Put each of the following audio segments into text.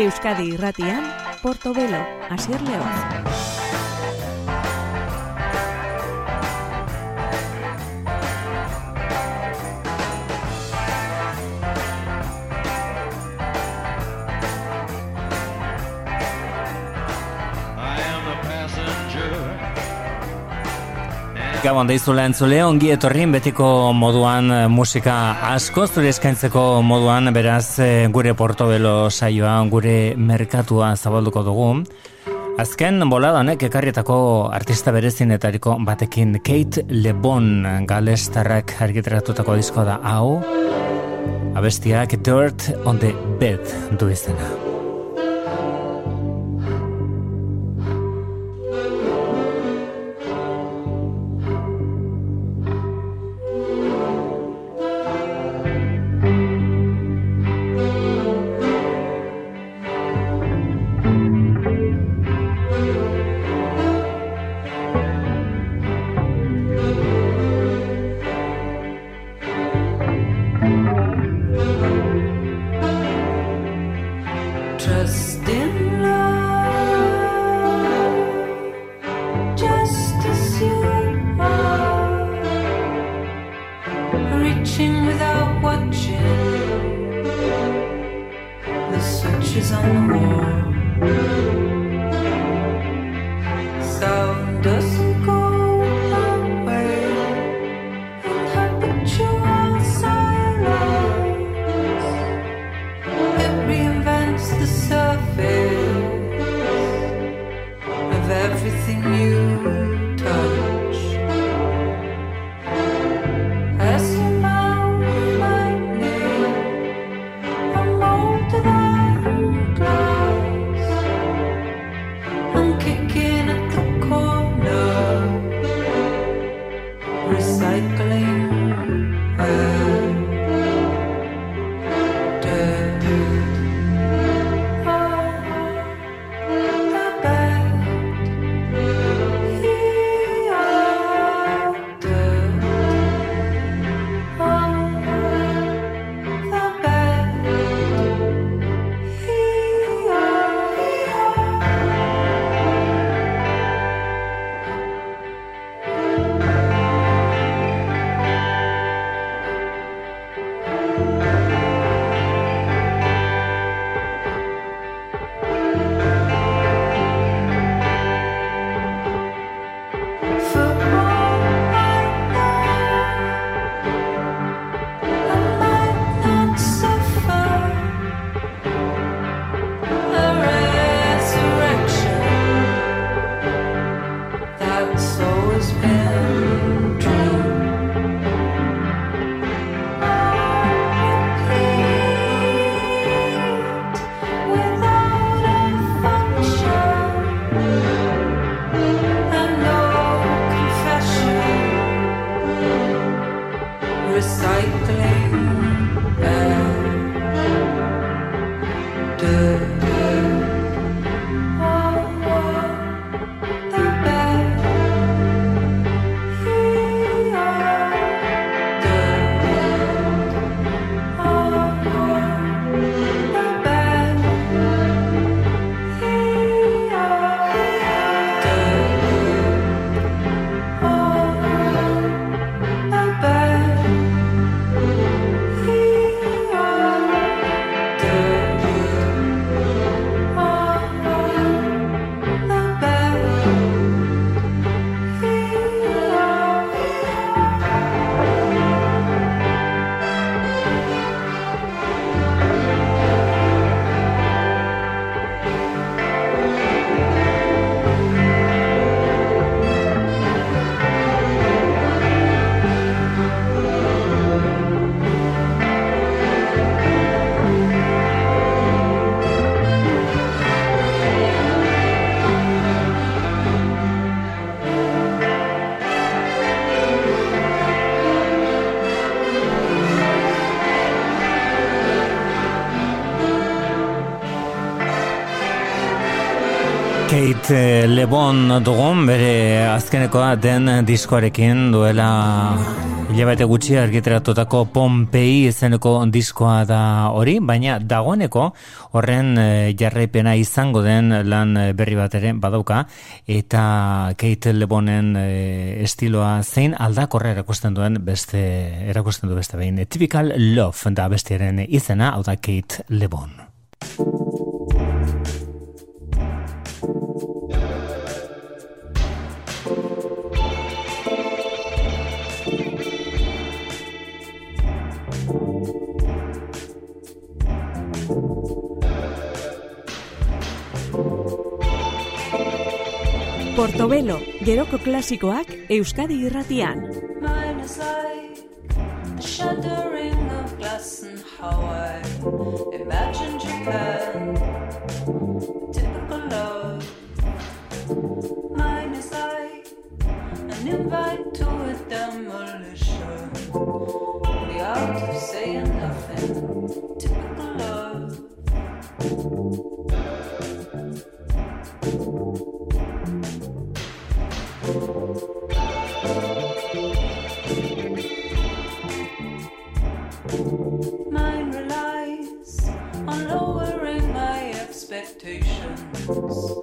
Euskadi Irratian, Portobelo, Asier León. Gabon daizula entzule, ongi etorrin betiko moduan eh, musika asko, zure eskaintzeko moduan, beraz eh, gure portobelo saioa, gure merkatua zabalduko dugu. Azken bolada honek ekarrietako artista berezinetariko batekin Kate Lebon galestarrak argiteratutako disko da hau, abestiak Dirt on the Bed du izena. Lebon dugun bere azkenekoa den diskoarekin duela hilabete gutxi argiteratutako Pompei izeneko diskoa da hori, baina dagoeneko horren eh, jarraipena izango den lan berri bat ere badauka eta Kate Lebonen eh, estiloa zein aldakorra erakusten duen beste erakusten du beste behin. Typical Love da bestiaren izena, hau da Kate Lebon. Portobelo, geroko klasikoak Euskadi irratian. Invite to a demolition. The art of saying. difference.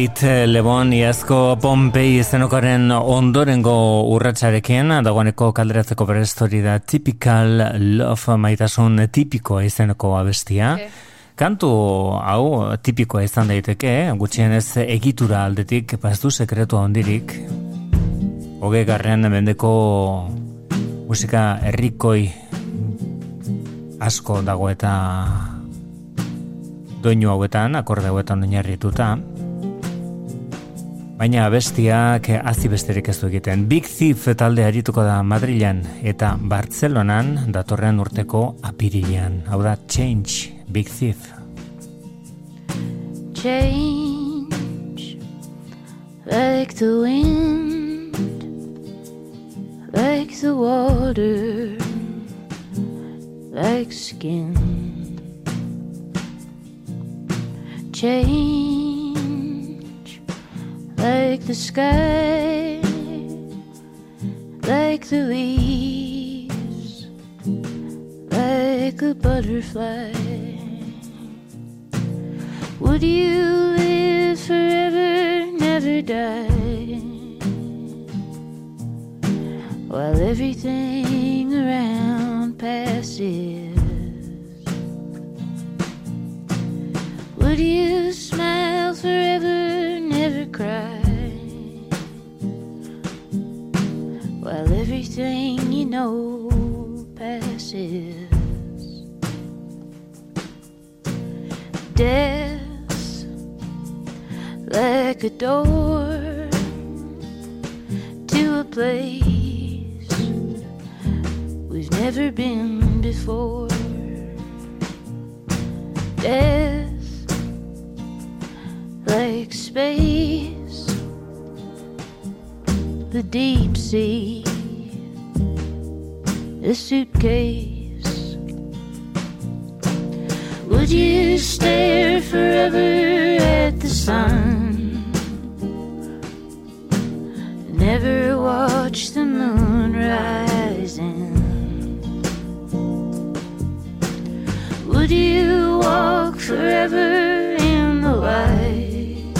Kate Lebon iazko Pompei izenokaren ondorengo urratsarekin dagoeneko kalderatzeko berestori da Typical Love maitasun tipikoa izeneko abestia. Kantu hau tipikoa izan daiteke, gutxienez egitura aldetik paztu sekretua ondirik. Hoge garren mendeko musika herrikoi asko dago eta doinu hauetan, akorde hauetan oinarrituta. Baina abestiak hazi besterik ez du egiten. Big Thief talde arituko da Madrilan eta Bartzelonan datorren urteko apirilean. Hau da Change, Big Thief. change like the wind, like the water like skin. Change the sky, like the leaves, like a butterfly. Would you live forever, never die? While everything around passes, would you like a door to a place we've never been before. Death like space, the deep sea, a suitcase. Would you stare forever at the sun? Never watch the moon rising? Would you walk forever in the light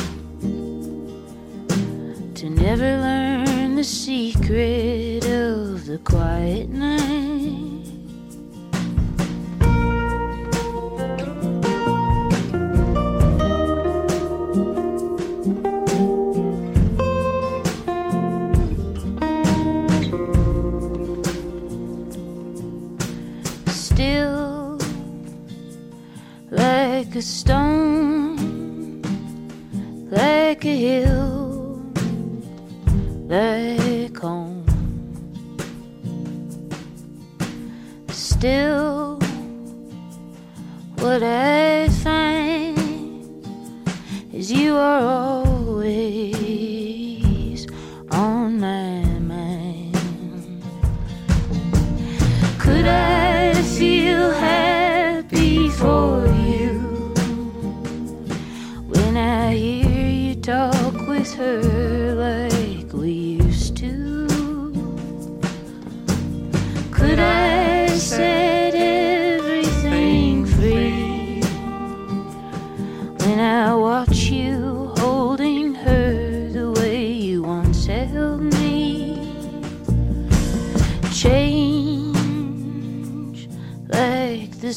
to never learn the secret of the quiet stone,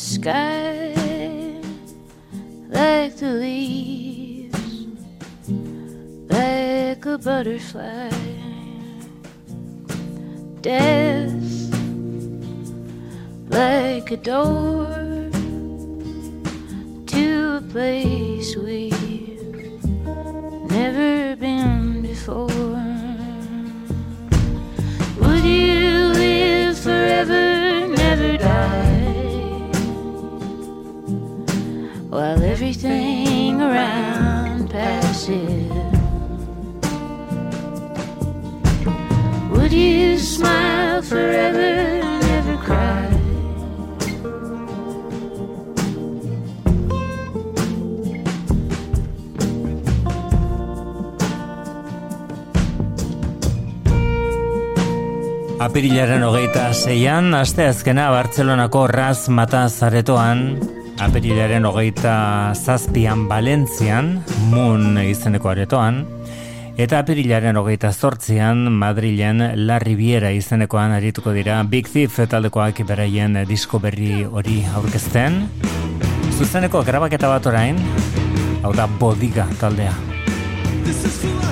sky, like the leaves, like a butterfly. Death like a door to a place we've never been before. Everything around passes. Would you smile forever, never cry? Apirilaren hogeita zeian, aste azkena Bartzelonako Raz Mata Zaretoan, apirilaren hogeita zazpian Valentzian, Moon izeneko aretoan, eta apirilaren hogeita zortzian Madrilen La Riviera izenekoan arituko dira Big Thief taldekoak beraien disko berri hori aurkezten. Zuzeneko grabaketa bat orain, hau da Bodiga taldea. This is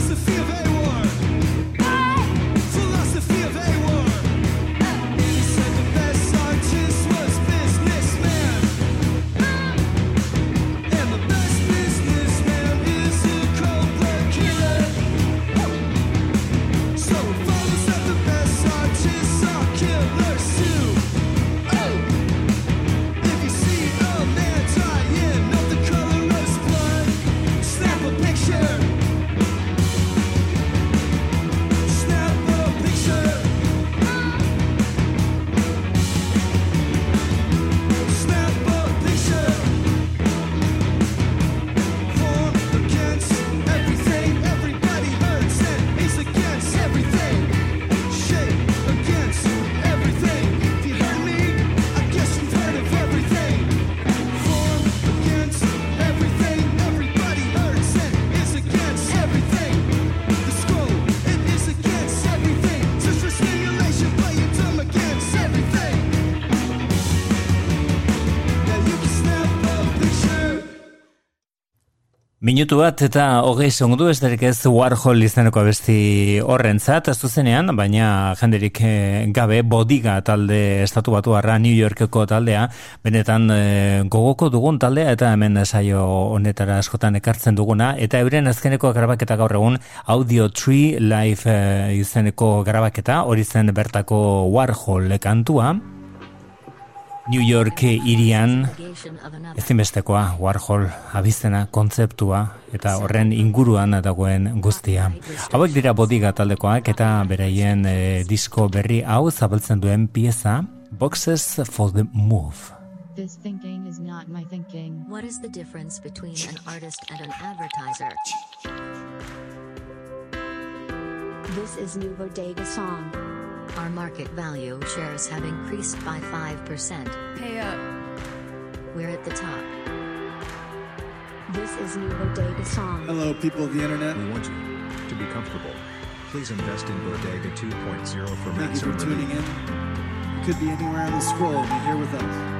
Minutu bat eta hogei segundu ez derik ez Warhol izeneko besti horrentzat, ez zuzenean, baina jenderik eh, gabe bodiga talde estatu batu New Yorkeko taldea, benetan eh, gogoko dugun taldea eta hemen saio honetara askotan ekartzen duguna, eta euren azkeneko grabaketa gaur egun Audio Tree Live eh, izeneko grabaketa, hori zen bertako Warhol kantua, New York irian ezinbestekoa Warhol abizena kontzeptua eta horren inguruan dagoen guztia. Hauek dira bodiga taldekoak eta beraien eh, disko berri hau zabaltzen duen pieza Boxes for the Move. This thinking is not my thinking. What is the difference between an artist and an advertiser? This is new bodega song. Our market value shares have increased by 5%. Pay up. We're at the top. This is new bodega song. Hello, people of the internet. We want you to be comfortable. Please invest in Bodega 2.0 for Thank you maximum for tuning relief. in. You could be anywhere on the scroll. Be here with us.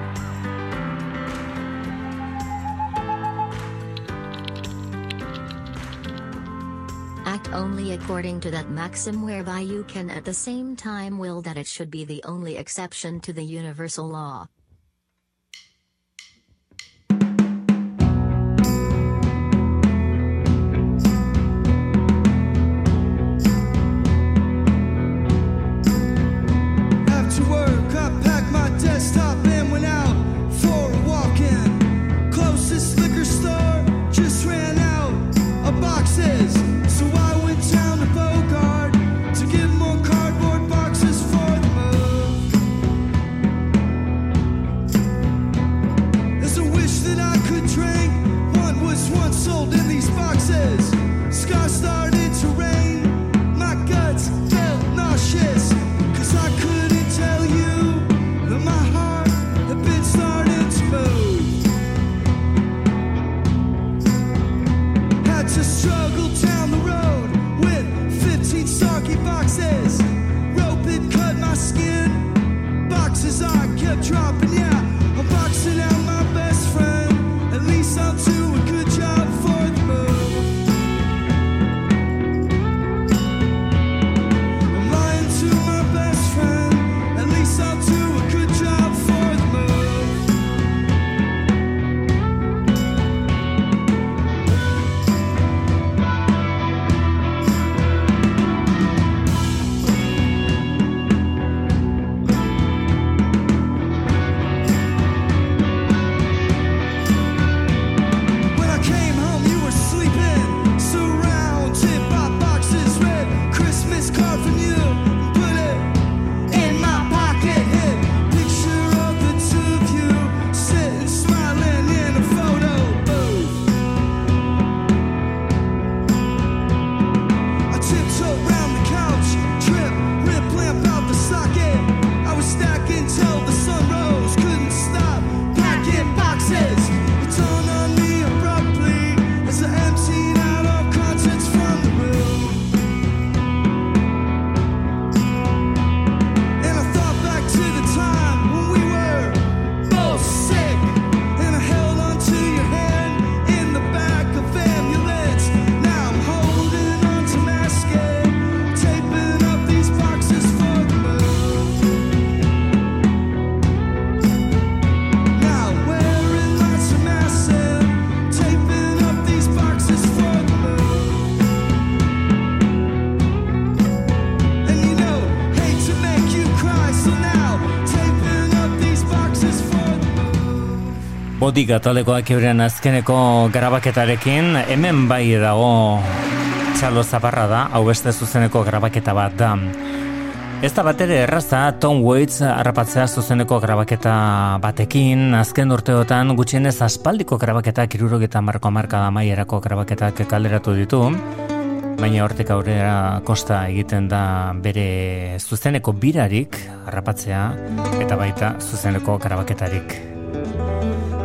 Only according to that maxim whereby you can at the same time will that it should be the only exception to the universal law. Bodiga taldekoak euren azkeneko grabaketarekin, hemen bai dago txalo zaparra da, hau beste zuzeneko grabaketa bat da. Ez da batere erraza Tom Waits harrapatzea zuzeneko grabaketa batekin, azken urteotan gutxienez aspaldiko grabaketak irurogeta marko marka da maierako grabaketak kalderatu ditu, baina hortik aurrera kosta egiten da bere zuzeneko birarik harrapatzea eta baita zuzeneko grabaketarik.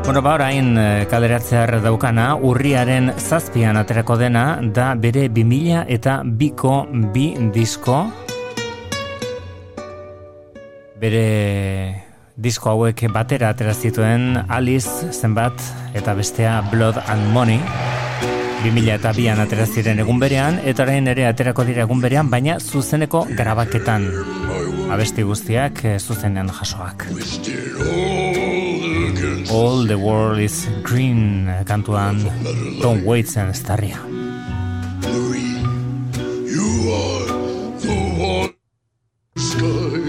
Bueno, ba, orain eh, kaleratzear daukana, urriaren zazpian aterako dena, da bere 2000 eta biko bi disko. Bere disko hauek batera atera zituen Alice zenbat eta bestea Blood and Money. 2002an atera ziren egun berean, eta orain ere aterako dira egun berean, baina zuzeneko grabaketan. Abesti guztiak eh, zuzenean jasoak. All the world is green kantuan Tom Waitsen estarria. Marie, you are the one sky.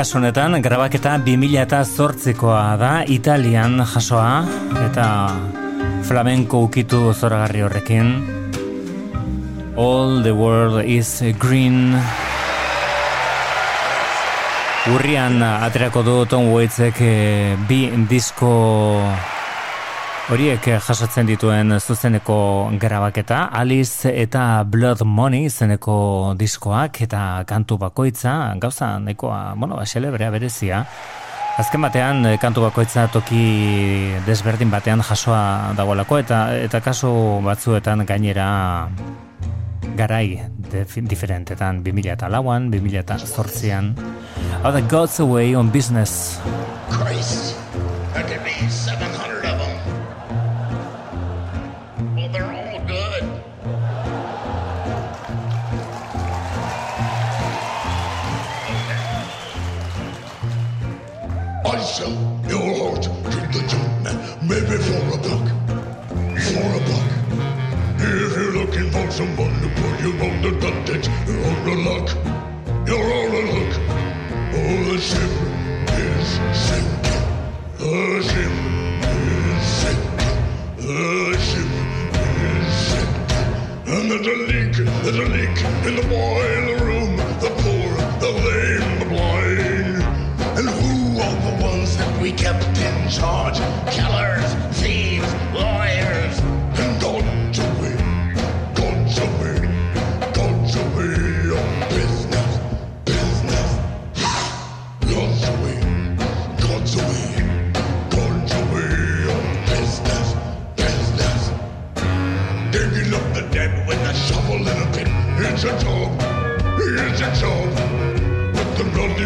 kasu honetan grabaketa 2008koa da Italian jasoa eta flamenko ukitu zoragarri horrekin. All the world is green. Urrian aterako du Tom Waitsek eh, bi disko Horiek eh, jasotzen dituen zuzeneko grabaketa, Alice eta Blood Money zeneko diskoak eta kantu bakoitza, gauza nekoa, bueno, ba, celebrea berezia. Azken batean, eh, kantu bakoitza toki desberdin batean jasoa dagoelako eta eta kaso batzuetan gainera garai diferentetan, 2000 eta lauan, 2000 eta zortzian. Hau da, God's Away on Business. Christ.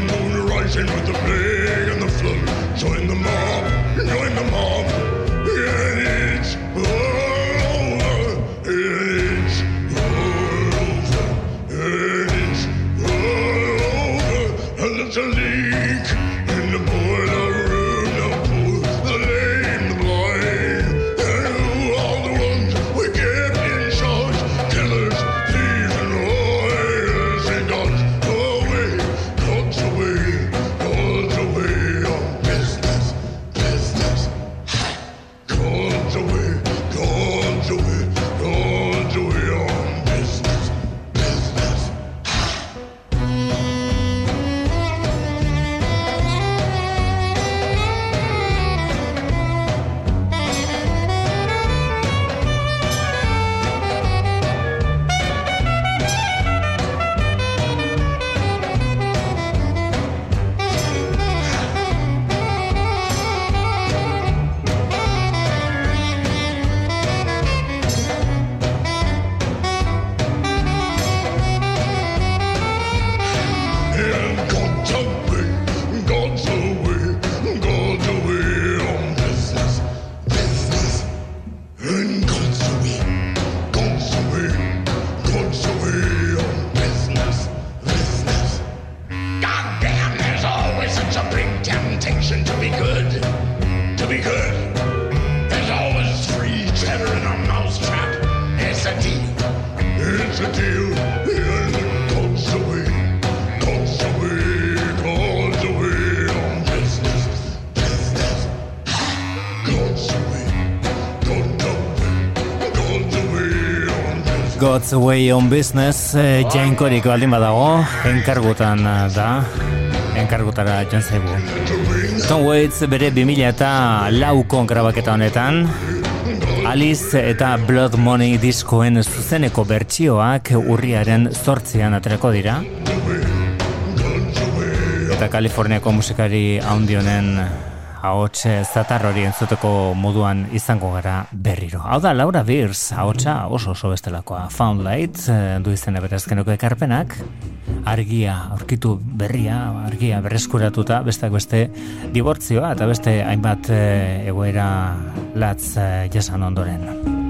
Moon rising with the plague and the flood. Join the mob, join the mob, yeah, it's. Oh. God's Way on Business eh, jainkorik baldin badago enkargutan eh, da enkargutara joan zaigu. Tom Waits bere 2000 eta laukon grabaketa honetan. Alice eta Blood Money diskoen zuzeneko bertsioak urriaren zortzian atreko dira. Eta Kaliforniako musikari haundionen ahots eh, zatar hori entzuteko moduan izango gara berriro. Hau da, Laura Beers, ahotsa oso oso bestelakoa. Found Light, eh, du izena berazkeneko ekarpenak, argia, aurkitu berria, argia berreskuratuta, besteak beste dibortzioa eta beste hainbat eh, egoera latz jasan ondoren.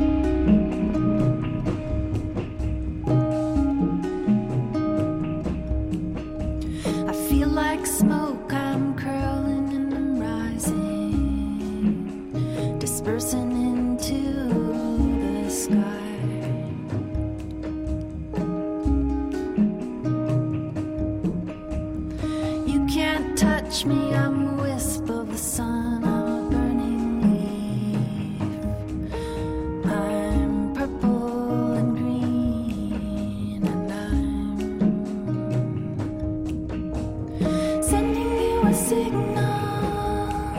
signal.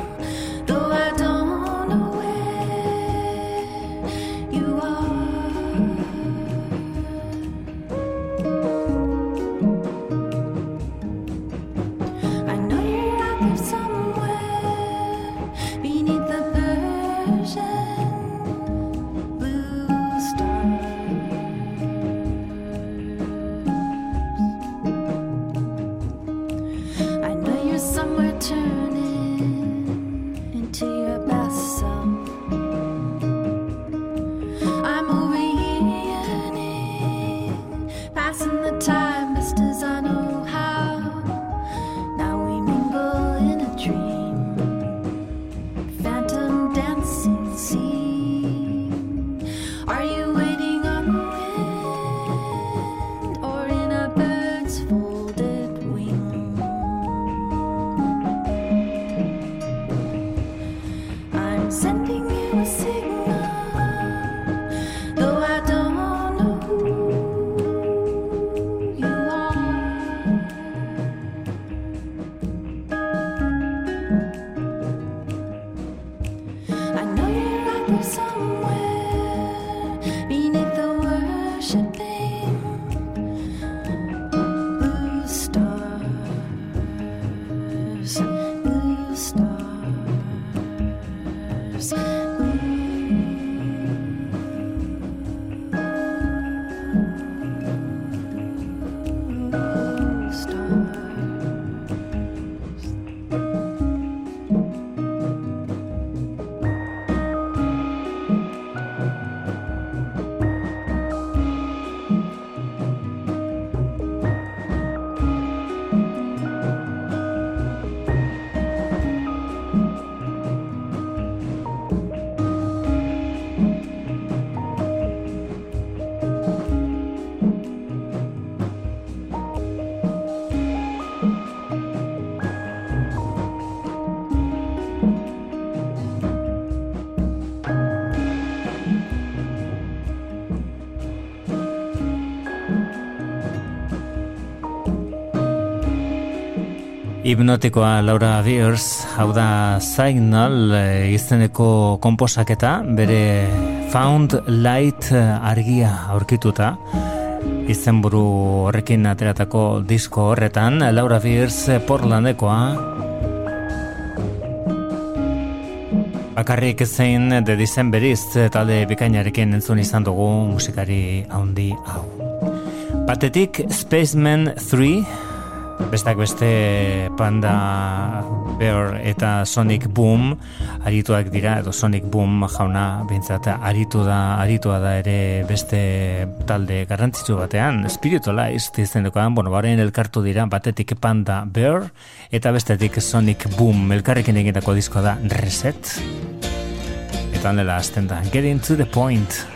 Though I Hipnotikoa Laura Beers, hau da Signal eh, izeneko komposaketa, bere Found Light eh, argia aurkituta, izenburu horrekin ateratako disko horretan, Laura Beers eh, Portlandekoa, Bakarrik zein de Decemberiz talde bikainarekin entzun izan dugu musikari handi hau. Batetik Spaceman 3, Bestak beste Panda Bear eta Sonic Boom arituak dira, edo Sonic Boom jauna bintzat aritu da, aritua da ere beste talde garrantzitsu batean, Spiritualize izendekoan, bueno, baren elkartu dira, batetik Panda Bear eta bestetik Sonic Boom elkarrekin egindako diskoa da Reset. Eta handela azten da, Getting to the Point.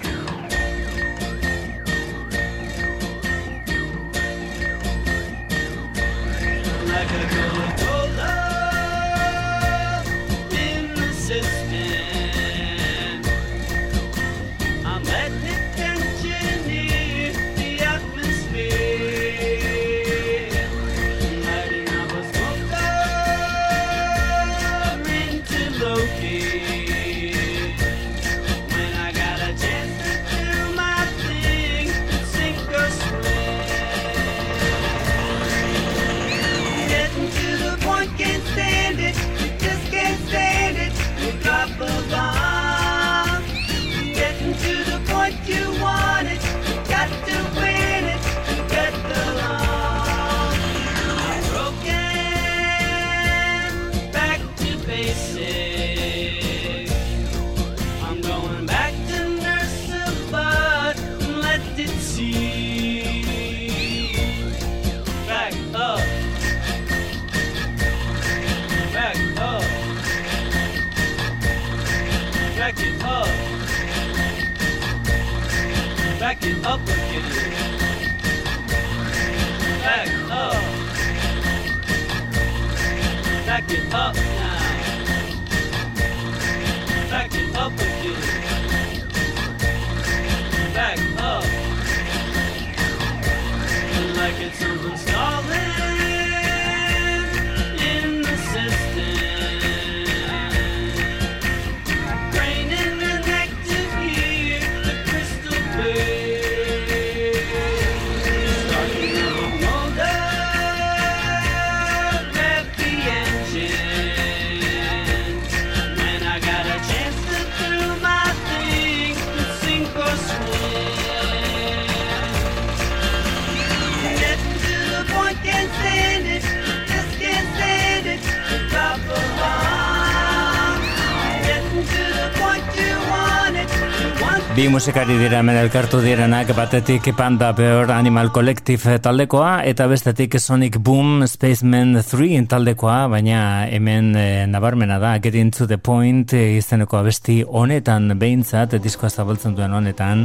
Musikari dira hemen elkartu direnak batetik Panda Bear Animal Collective taldekoa eta bestetik Sonic Boom Spaceman 3 taldekoa, baina hemen e, nabarmena da Getting to the Point e, izeneko abesti honetan behintzat diskoa zabaltzen duen honetan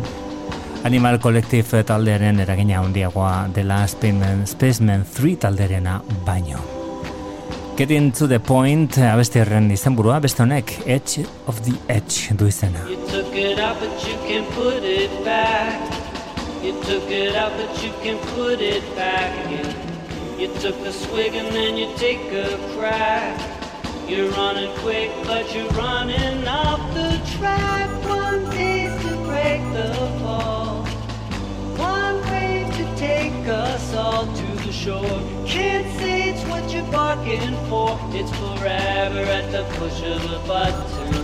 Animal Collective taldearen eragina handiagoa dela Spaceman, Spaceman 3 talderena baino. Getting to the Point abesti horren izenburua beste honek Edge of the Edge du izena. Took it out, but you can put it back. You took it out, but you can put it back again. You took a swig and then you take a crack. You're running quick, but you're running off the track. One piece to break the fall. One way to take us all to the shore. Can't say it's what you're barking for. It's forever at the push of a button.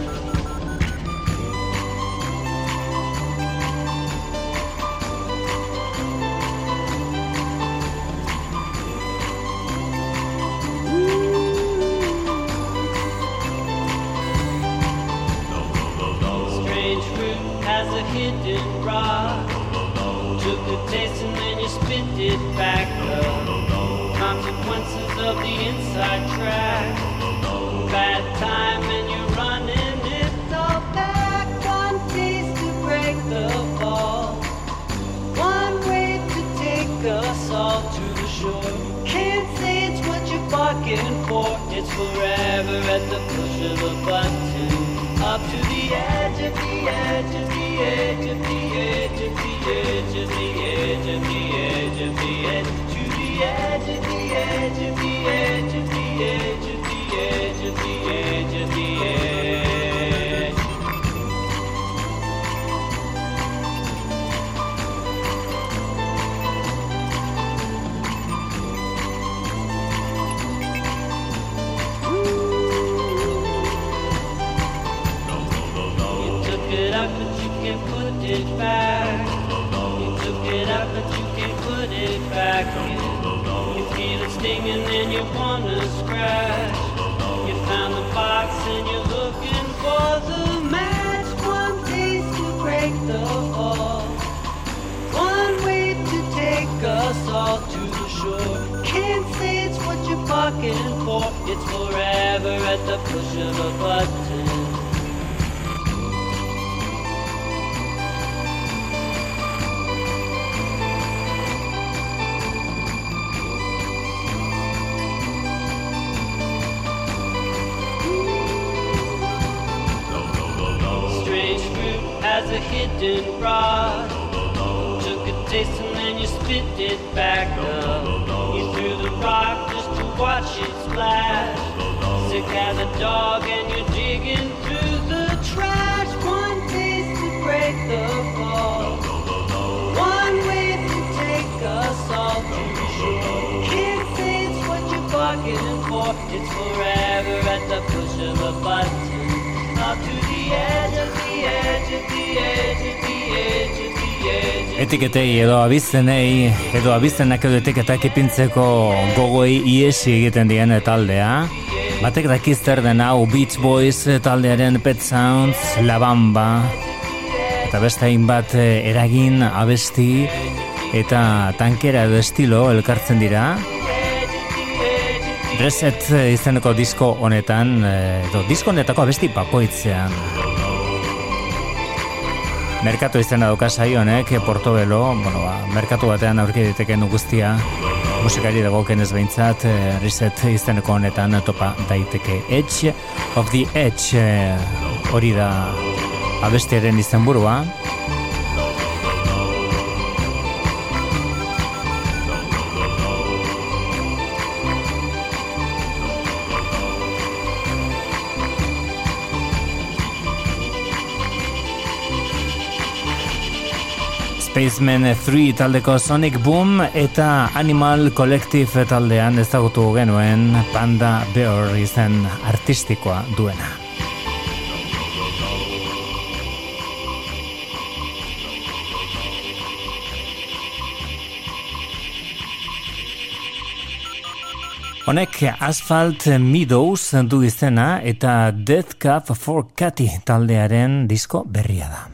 Hidden rod. Took a taste and then you spit it back up. You threw the rock just to watch it splash. Sick as a dog and you're digging through the trash. One taste to break the fall. One way to take us all to shore. Can't say it's what you're bargaining for. It's forever at the push of a button. Up to the edge of the edge of the edge. Etiketei edo abizenei edo abizenak edo etiketak ipintzeko gogoi iesi egiten dien taldea. Batek dakiz zer den hau Beach Boys taldearen Pet Sounds, La Bamba, eta beste hainbat eh, eragin, abesti eta tankera edo estilo elkartzen dira. Reset eh, izeneko disko honetan, eh, edo disko honetako abesti bakoitzean. Merkatu izena dauka saio honek, eh, Portobelo, bueno, ba, merkatu batean aurki diteken guztia, musikari dagoken ez behintzat, eh, reset izeneko honetan topa daiteke Edge of the Edge eh, hori da abestiaren izenburua. Spaceman 3 taldeko Sonic Boom eta Animal Collective taldean ezagutu genuen Panda Bear izen artistikoa duena. Honek Asphalt Meadows du izena eta Death Cup for Cathy taldearen disko berria da.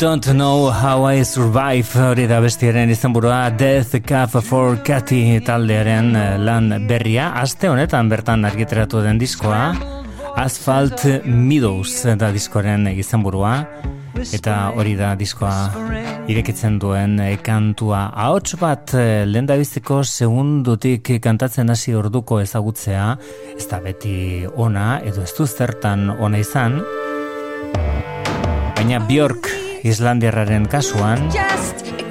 Don't know how I survive hori da bestiaren izenburua Death Caf for Cathy taldearen eh, lan berria. Aste honetan bertan argiteratu den diskoa Asphalt Meadows da diskoren izenburua. Eta hori da diskoa irekitzen duen eh, kantua. Ahots bat eh, lehendabiziko segundutik kantatzen hasi orduko ezagutzea. Ez da beti ona edo ez du zertan ona izan. Baina Bjork Islandiarraren kasuan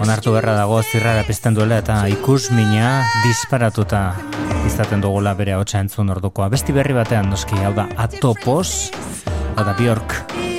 onartu berra dago zirrara pizten duela eta ikusmina disparatuta izaten dugula bere hotza entzun ordukoa. Besti berri batean noski hau da atopos, hau da Bjork.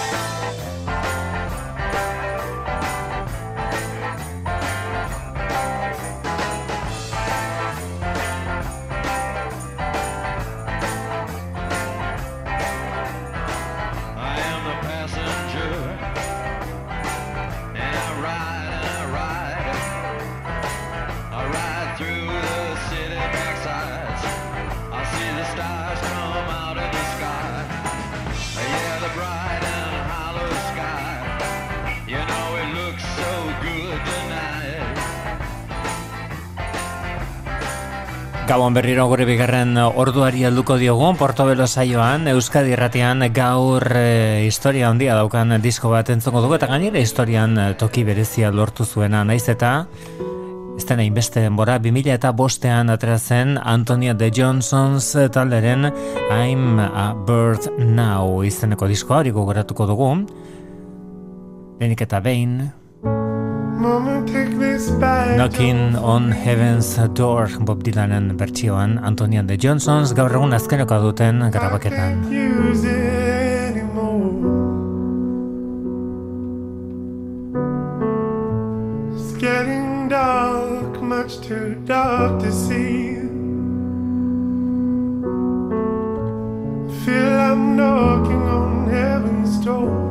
Gabon berriro gure bigarren orduari helduko diogu Portobelo saioan Euskadi Irratian gaur e, historia handia daukan disko bat entzongo dugu eta gainera historian e, toki berezia lortu zuena naiz eta ez dena inbeste denbora 2000 eta bostean atera zen Antonia de Johnsons talderen I'm a Bird Now izeneko diskoa hori gogoratuko dugu Lehenik eta behin Mama, take back. Knocking on Heaven's Door Bob Dylanen bertsioan Antonia de Johnsons gaur egun azkeneko duten grabaketan. getting dark, much too dark to see. Feel I'm knocking on heaven's door.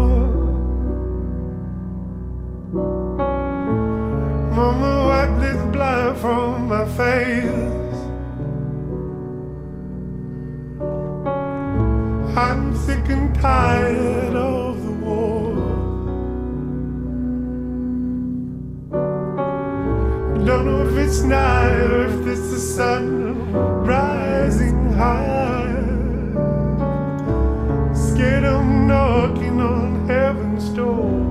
Mama, wipe this blood from my face. I'm sick and tired of the war. Don't know if it's night or if it's the sun rising high. Scared I'm knocking on heaven's door.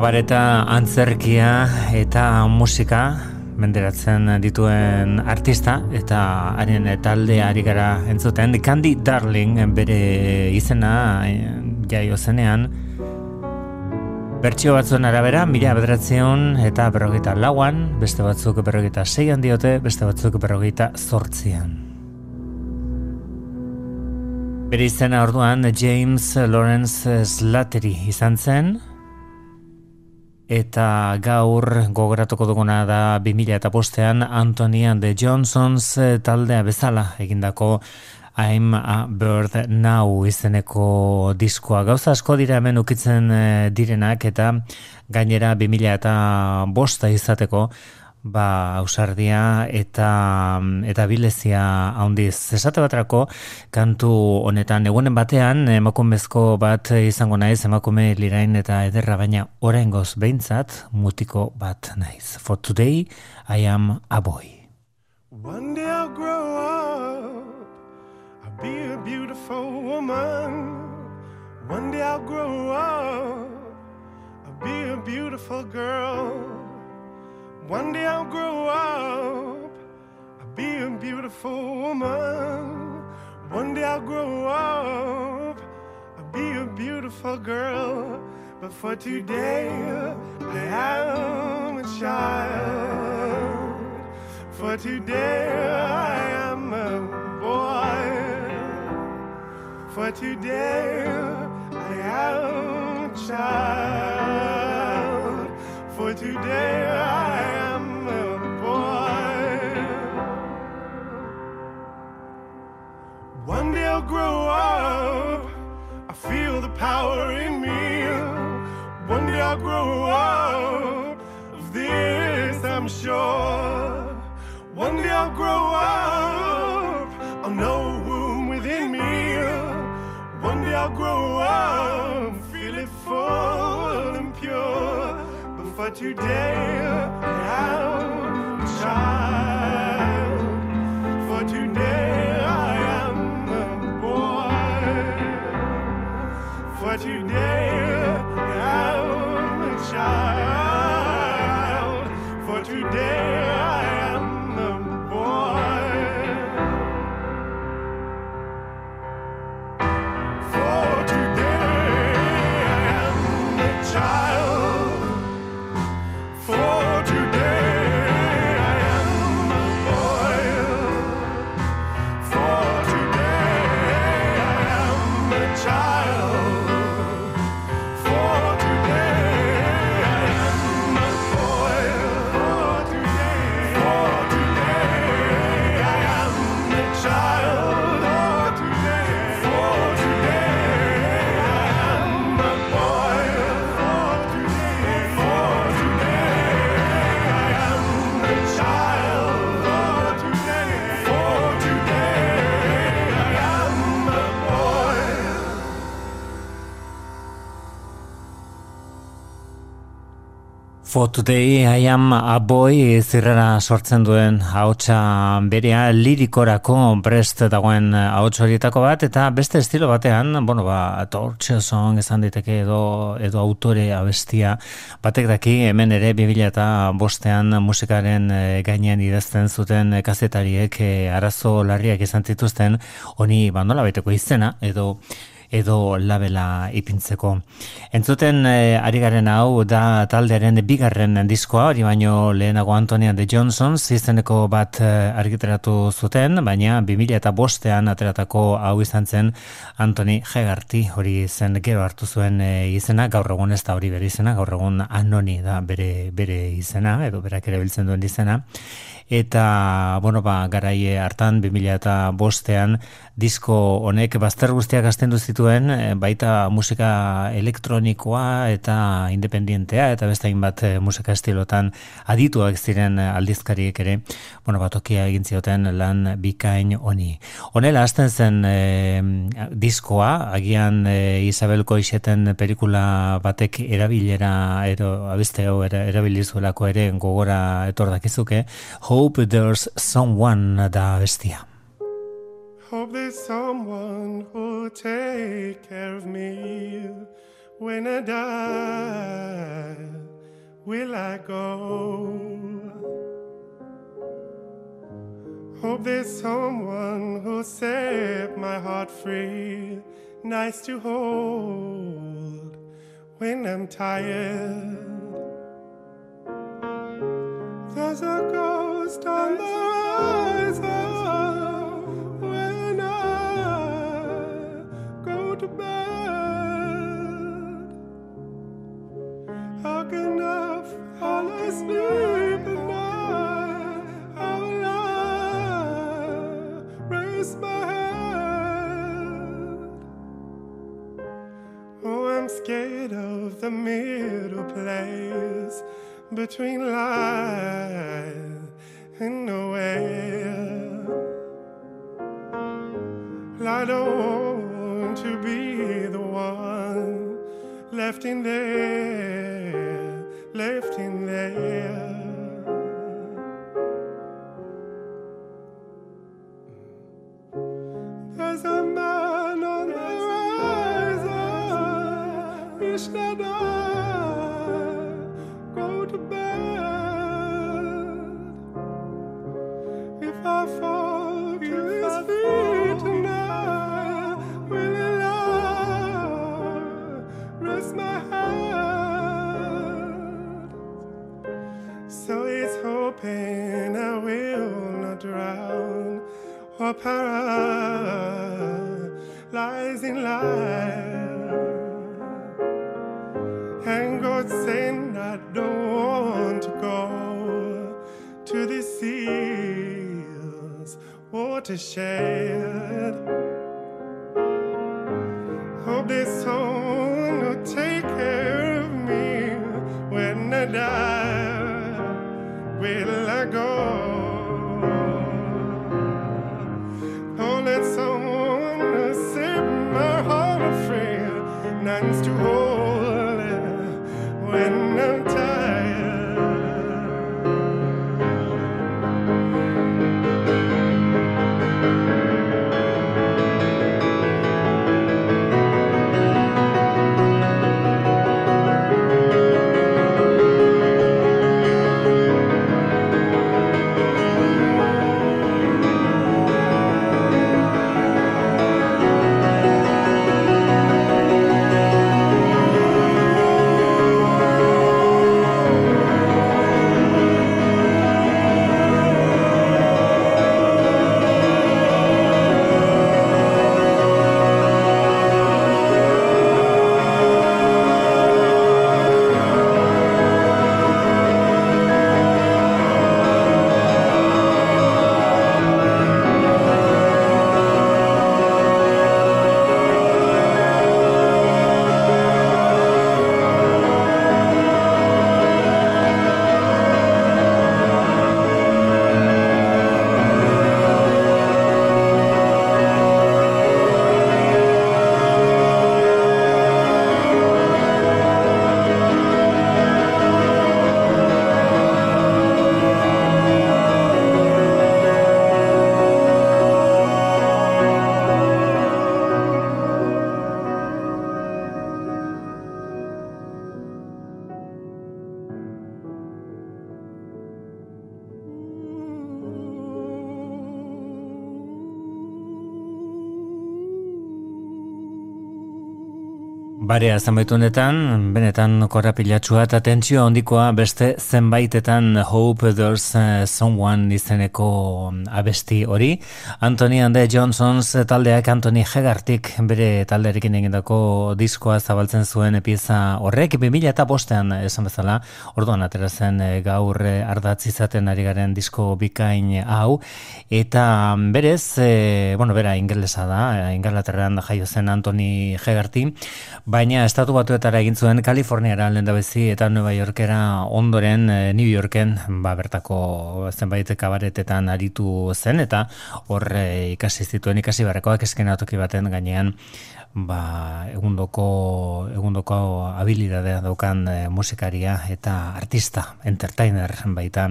Kabareta antzerkia eta musika menderatzen dituen artista eta haren talde ari gara entzuten. Candy Darling bere izena eh, jaio zenean. Bertsio batzuen arabera, mila bederatzeon eta berrogeita lauan, beste batzuk berrogeita seian diote, beste batzuk berrogeita zortzian. Bere izena orduan James Lawrence Slattery izan zen, eta gaur gogoratuko duguna da 2000 eta bostean Anthony and the Johnsons eh, taldea bezala egindako I'm a Bird Now izeneko diskoa. Gauza asko dira hemen ukitzen eh, direnak eta gainera 2000 eta bosta izateko ba ausardia eta eta bilezia handiz esate batrako kantu honetan egunen batean emakumezko bat izango naiz emakume lirain eta ederra baina oraingoz behintzat mutiko bat naiz for today i am a boy One day I'll grow up, I'll be a beautiful woman. One day I'll grow up, I'll be a beautiful girl. One day I'll grow up, I'll be a beautiful woman. One day I'll grow up, I'll be a beautiful girl. But for today, I am a child. For today I am a boy. For today I am a child. For today I One day I'll grow up. I feel the power in me. One day I'll grow up. Of this I'm sure. One day I'll grow up. I'll know room within me. One day I'll grow up. Feel it full and pure. But for today, I am a child. For today, I For today I am a boy zirrara sortzen duen ahotsa berea lirikorako prest dagoen ahots horietako bat eta beste estilo batean, bueno ba, torture song esan diteke edo, edo autore abestia batek daki hemen ere 2000 eta bostean musikaren eh, gainean idazten zuten kazetariek eh, arazo larriak izan zituzten. Honi ba, nola beteko izena edo edo labela ipintzeko. Entzuten eh, ari garen hau da taldearen bigarren diskoa, hori baino lehenago Antonia de Johnson izeneko bat eh, argitaratu zuten, baina 2000 eta bostean ateratako hau izan zen Anthony Hegarty hori zen gero hartu zuen eh, izena, gaur egun ez da hori bere izena, gaur egun Anoni da bere, bere izena, edo berak ere biltzen duen izena, eta bueno ba garaie hartan 2000 eta bostean disko honek bazter guztiak astendu zituen eh, baita musika elektronikoa eta independientea eta beste hainbat eh, musika estilotan adituak ziren aldizkariek ere. Bueno ba tokia egin zioten lan bikain honi. Honela hasten zen eh, diskoa agian eh, Isabel Koixeten pelikula batek erabilera ero abeste hau era, erabili zuelako ere gogora etor dakizuke Hope There's Someone da bestia. Hope there's someone who'll take care of me when I die. Will I go? Hope there's someone who'll set my heart free, nice to hold when I'm tired. There's a ghost on the rise. when I go to bed. How can I fall asleep at night? How will I raise my head? Oh, I'm scared of the middle place between life and nowhere. I don't want to be the one left in there, left in there. In life. And God saying I don't want to go to the seas watershed. Hope this song will take care of me when I die. Will I go? Barea zenbait honetan, benetan korrapilatxua eta tentsio handikoa beste zenbaitetan Hope There's eh, Someone izeneko abesti hori. Anthony and Johnsons taldeak Anthony Hegartik bere taldearekin egindako diskoa zabaltzen zuen pieza horrek, 2000 eta bostean esan bezala, orduan atera zen eh, gaur eh, ardatz izaten ari garen disko bikain hau, eta berez, eh, bueno, bera ingelesa da, eh, Ingalaterran jaio zen Anthony Hegarty, baina estatu batuetara egin zuen Kaliforniara lehendabezi eta Nueva Yorkera ondoren eh, New Yorken ba, bertako zenbait kabaretetan aritu zen eta hor eh, ikasi zituen ikasi barrekoak eskenatoki baten gainean ba, egundoko, egundoko habilidadea daukan e, musikaria eta artista, entertainer baita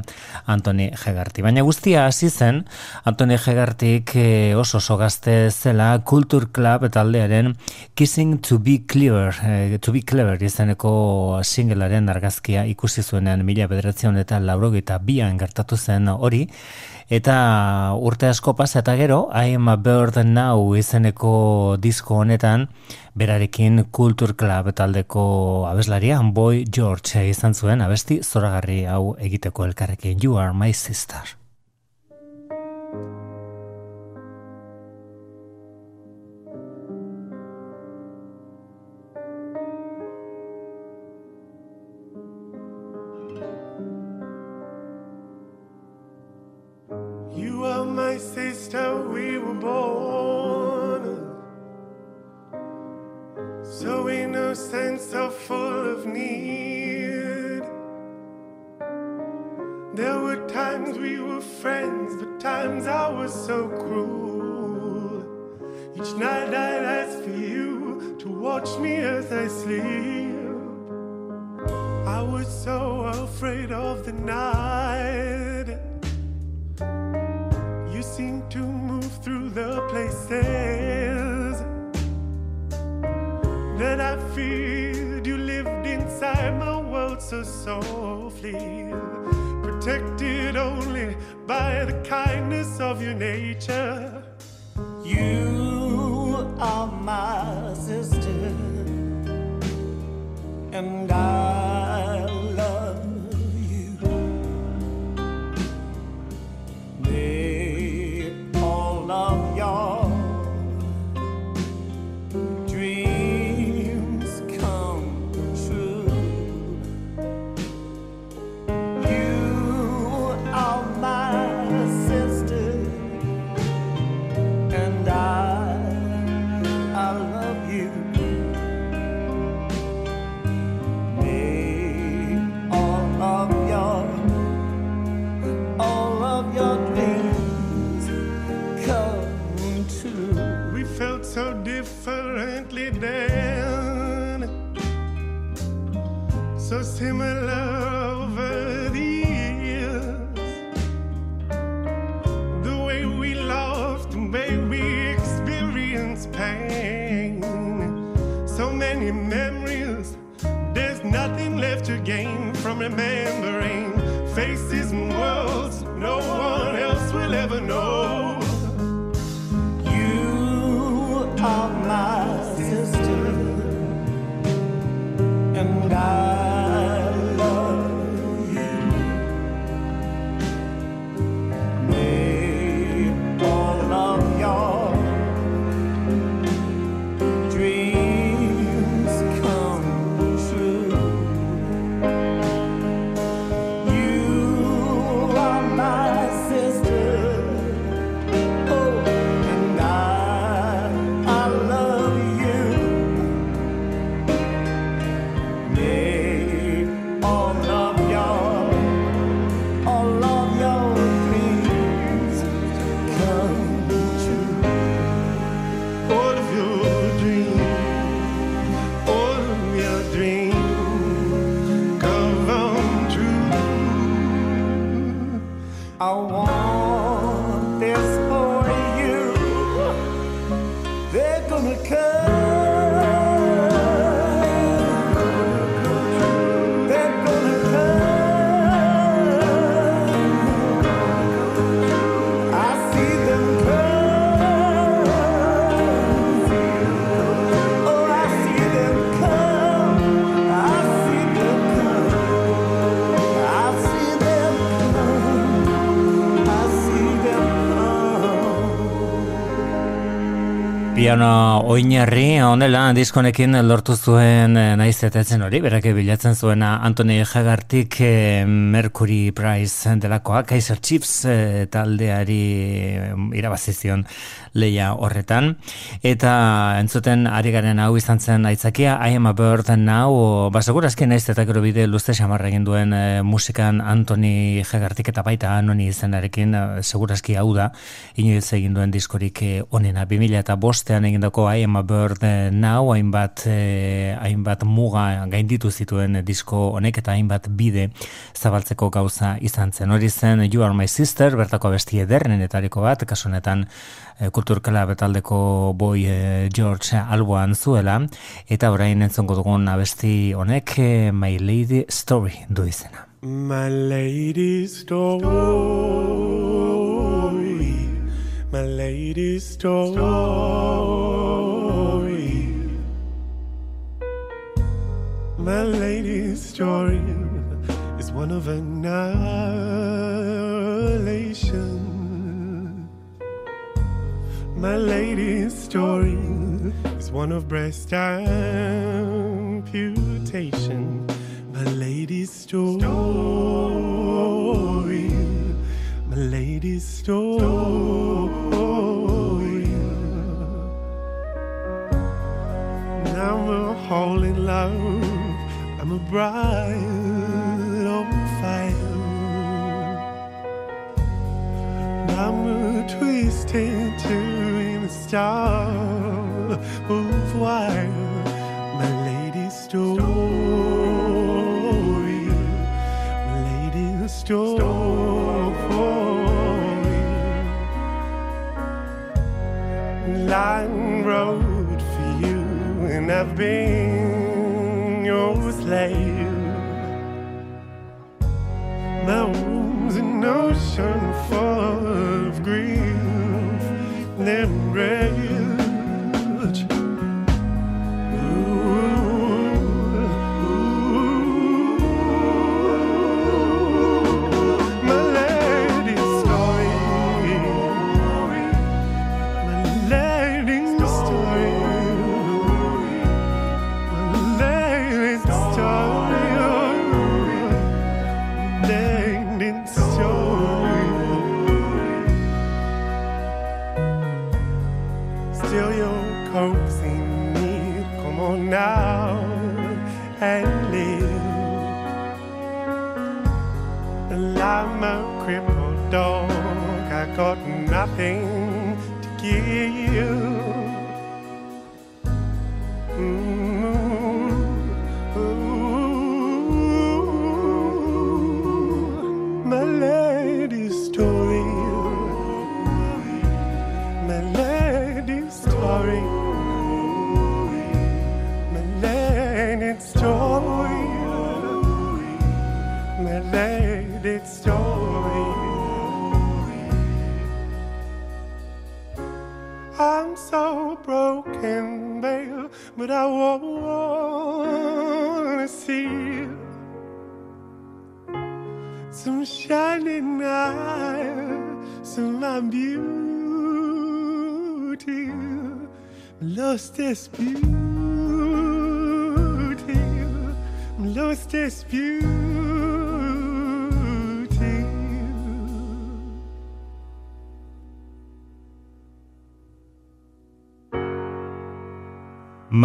Antoni Hegarty. Baina guztia hasi zen, Antoni Hegartik e, oso oso gazte zela Culture Club taldearen Kissing to be Clever, e, to be Clever izeneko singlearen argazkia ikusi zuenean mila bederatzion eta laurogeita bian gertatu zen hori, Eta urte asko pasa eta gero, I am a bird now izeneko disko honetan, berarekin Culture Club taldeko abeslaria, Boy George izan zuen, abesti zoragarri hau egiteko elkarrekin, You are my sister. We were born so in a no sense so full of need. There were times we were friends, but times I was so cruel. Each night I'd ask for you to watch me as I sleep. I was so afraid of the night. You seemed to move through the places that I feared. You lived inside my world so softly, protected only by the kindness of your nature. You are my sister, and I so similar over the years. The way we loved, the way we experienced pain. So many memories, there's nothing left to gain from remembering había una oinarri honela diskonekin lortu zuen eh, naiz eta etzen hori, berake bilatzen zuena Anthony Jagartik eh, Mercury Prize delakoa, Kaiser Chiefs eh, taldeari irabazizion leia horretan. Eta entzuten ari garen hau izan zen aitzakia, I am a bird now, ba, segurazki naiz eta gero bide luze xamarra egin duen musikan Anthony Jagartik eta baita anoni izenarekin, segurazki hau da, inoiz egin duen diskorik onena. 2000 eta bostean egindako I am a bird eh, now, hainbat, eh, hainbat muga gainditu zituen disko honek eta hainbat bide zabaltzeko gauza izan zen. Hori zen You are my sister, bertako abesti ederrenetariko bat, kasu honetan eh, kulturkala betaldeko boy eh, George alboan zuela, eta orain entzongo dugun abesti honek eh, My Lady Story du izena. My lady's story, my lady's story, my lady's story is one of annihilation. My lady's story is one of breast amputation. My lady's story, bright.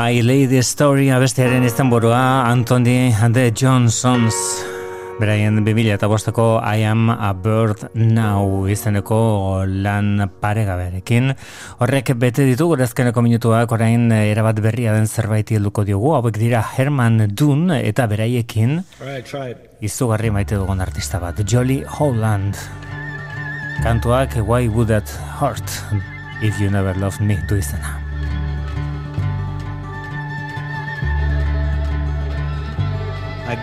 My Lady Story abestearen izenburua Anthony the Johnsons Beraien 2000 eta bosteko I am a bird now izeneko lan paregaberekin. Horrek bete ditu gure minutuak orain erabat berria den zerbait helduko diogu. Hauek dira Herman Dunn eta beraiekin izugarri maite dugun artista bat. Jolly Holland. Kantuak Why Would That Hurt If You Never Loved Me du izena.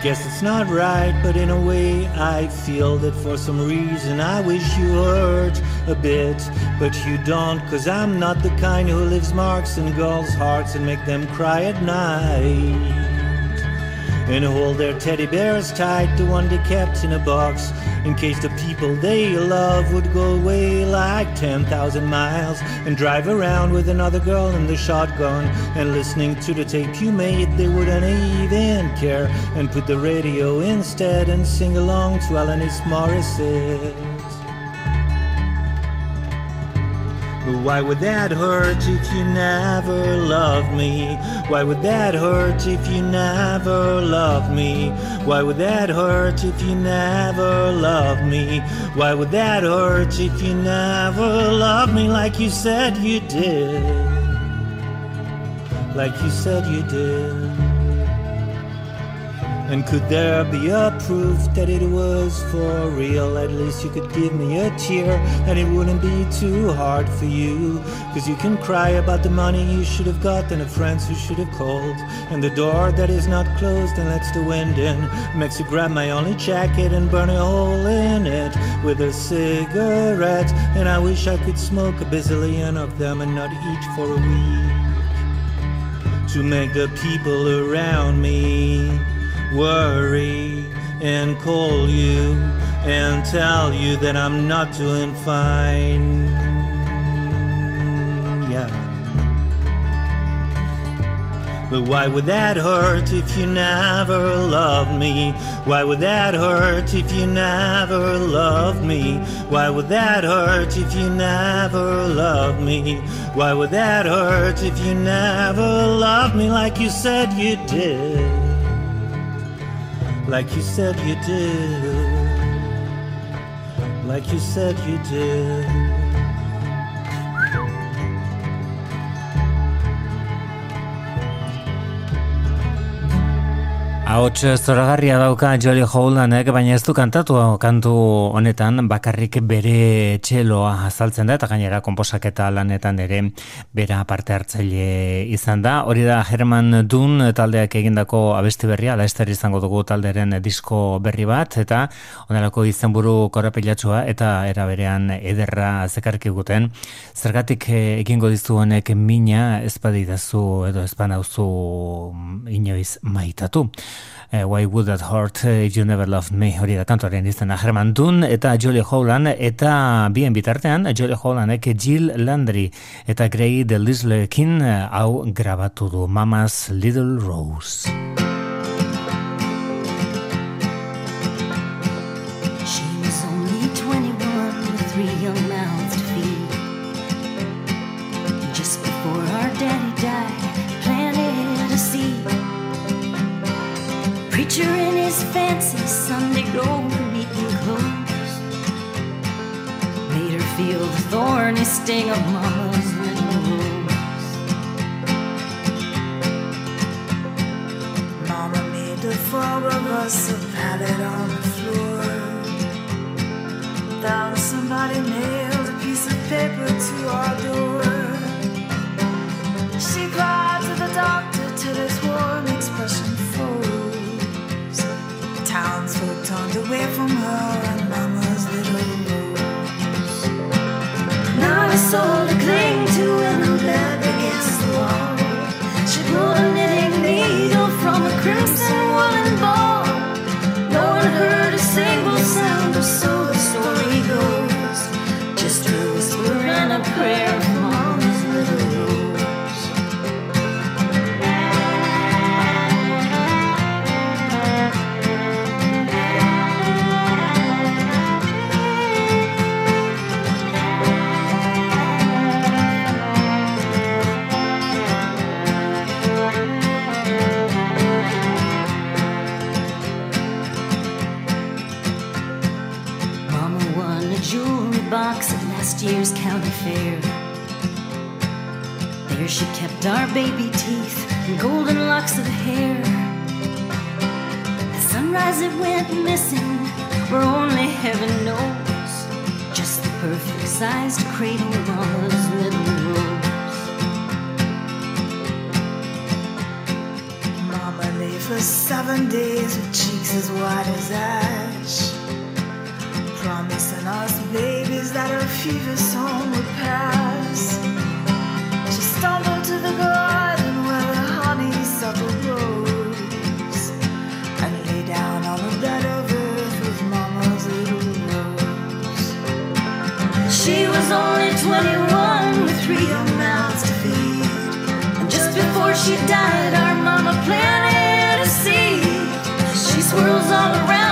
Guess it's not right, but in a way I feel that for some reason I wish you hurt a bit. But you don't, cause I'm not the kind who leaves marks in girls' hearts and make them cry at night. And hold their teddy bears tight, the one they kept in a box, in case the people they love would go away like 10,000 miles and drive around with another girl in the shotgun. And listening to the tape you made, they wouldn't even care. And put the radio instead and sing along to Alanis Morissette. Why would that hurt if you never loved me? Why would that hurt if you never loved me? Why would that hurt if you never loved me? Why would that hurt if you never loved me like you said you did? Like you said you did. And could there be a proof that it was for real? At least you could give me a tear, and it wouldn't be too hard for you. Cause you can cry about the money you should have got, and the friends who should have called. And the door that is not closed and lets the wind in makes you grab my only jacket and burn a hole in it with a cigarette. And I wish I could smoke a bazillion of them and not eat for a week to make the people around me worry and call you and tell you that I'm not doing fine. Yeah. But why would that hurt if you never loved me? Why would that hurt if you never loved me? Why would that hurt if you never loved me? Why would that hurt if you never loved me like you said you did? Like you said you did. Like you said you did. Ahots zoragarria dauka Jolly Howlanek, baina ez du kantatu kantu honetan bakarrik bere txeloa azaltzen da, eta gainera komposaketa lanetan ere bera parte hartzaile izan da. Hori da Herman Dun taldeak egindako abesti berria, laester izango dugu talderen disko berri bat, eta onelako izenburu korapilatxua eta era berean ederra zekarki guten. Zergatik eh, egingo dizu honek mina ez badidazu edo ez banauzu inoiz maitatu. Eh, Why Would That Hurt eh, If You Never Loved Me hori da kantoren izena Herman Dunn eta Jolie Howland eta bien bitartean Jolie Howlandek Jill Landry eta Gray Delislekin eh, hau grabatu du Mama's Little Rose Preacher in his fancy Sunday robe meeting clothes made her feel the thorny sting of Mama's little rose. Mama made the four of us a pallet on the floor. Found somebody nailed a piece of paper to our door. She cried Turned away from her and Mama's little rose. Not a soul to cling to the bed against the wall. She pulled a knitting needle from a crimson woolen ball. No one heard a single sound, or so the story goes. Just a whisper and a prayer our baby teeth and golden locks of hair. At sunrise it went missing, where only heaven knows. Just the perfect sized cradle of Mama's little rose. Mama lay for seven days with cheeks as white as ash. Promising us babies that her fever song would pass. 21 with three young mouths to feed. And just before she died, our mama planted a seed. She swirls all around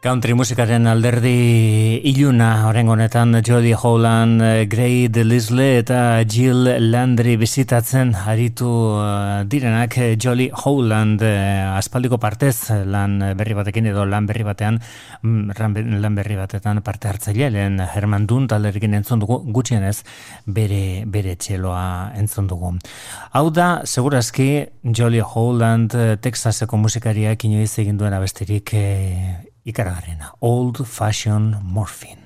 Country musikaren alderdi iluna orengo honetan Jodie Howland, eh, Gray Delisle eta Jill Landry bizitatzen aritu eh, direnak eh, Jolly Howland eh, aspaldiko partez lan berri batekin edo lan berri batean mm, lan berri batetan parte hartzaile lehen Herman Dun talderekin entzun dugu gutxienez bere bere txeloa entzun dugu. Hau da, segurazki Jolly Howland eh, Texaseko musikariak inoiz egin duen abestirik eh, ikaragarrena. Old Fashion Morphine.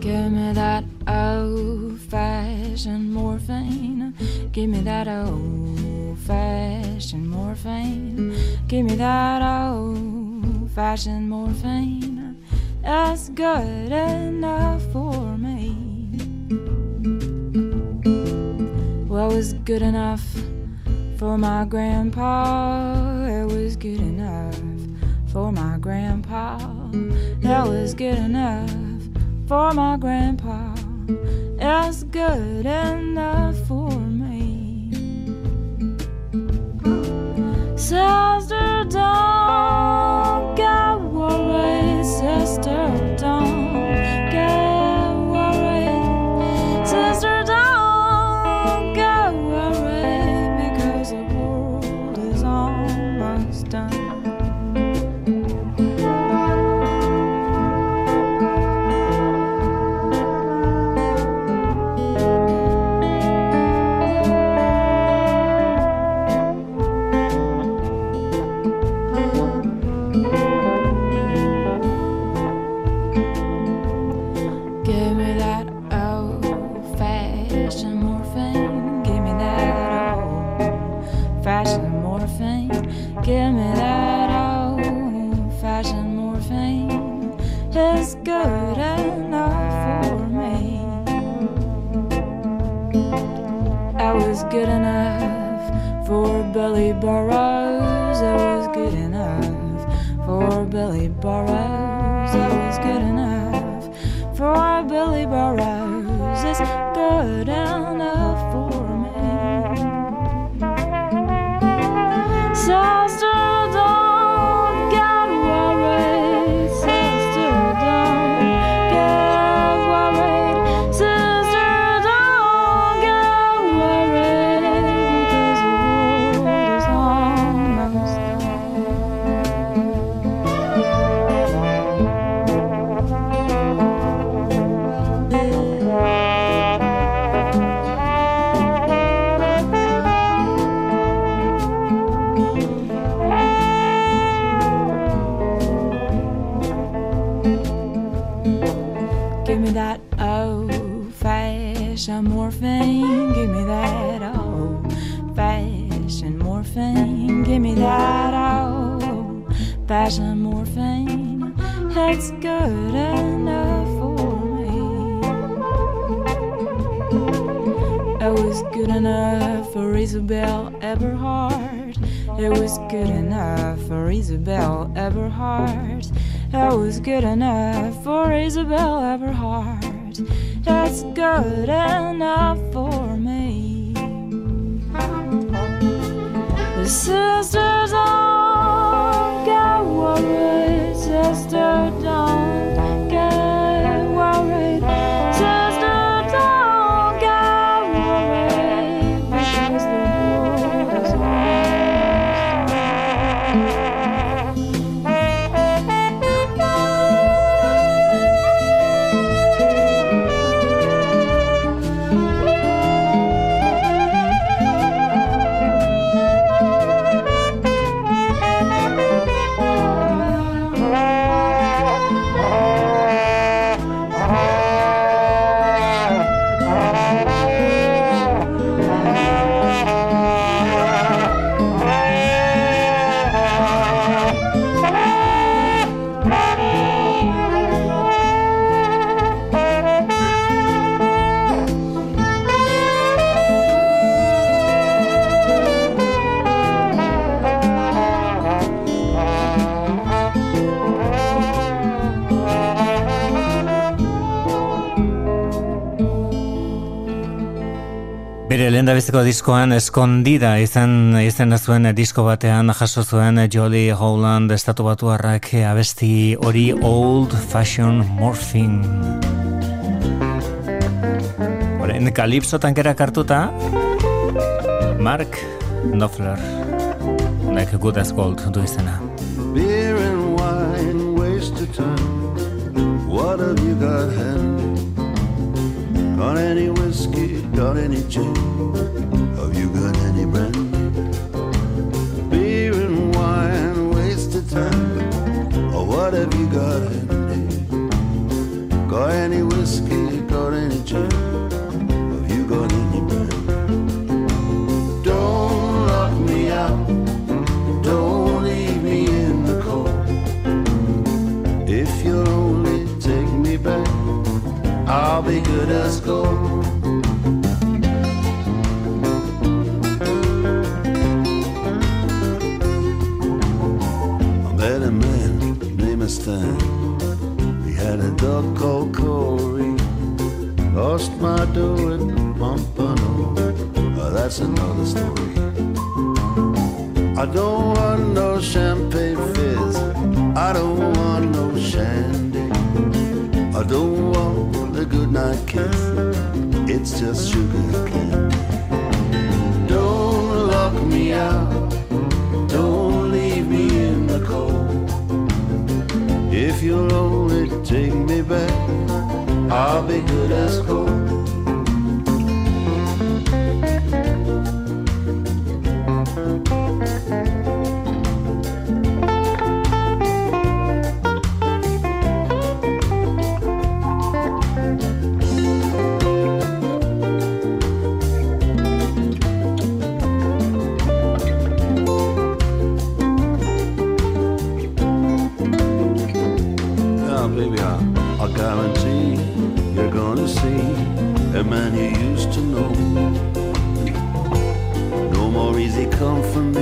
Give me that old fashioned morphine. Give me that old fashioned morphine. Give me that old fashioned morphine. That's good enough for was good enough for my grandpa? It was good enough for my grandpa. That was good enough for my grandpa. It's good enough for me. Sister, don't tomorrow Isabel Eberhard. It was good enough for Isabel Eberhard. It was good enough for Isabel Eberhard. That's good enough Biziko diskoan eskondida izan izan zuen disko batean jaso zuen Jolly Howland estatu batu abesti hori Old Fashion Morphine. Horein Calypso tankera kartuta Mark Knopfler Nek Good as Gold du izena. Beer and wine waste of time. What have you got handy? Got any whiskey? Got any gin? Called Corey. Lost my dough at Pompano. Oh, that's another story. I don't want no champagne fizz. I don't want no shandy. I don't want a good night kiss. It's just sugar candy. Don't lock me out. Don't leave me in the cold. If you're I'll be good as gold. from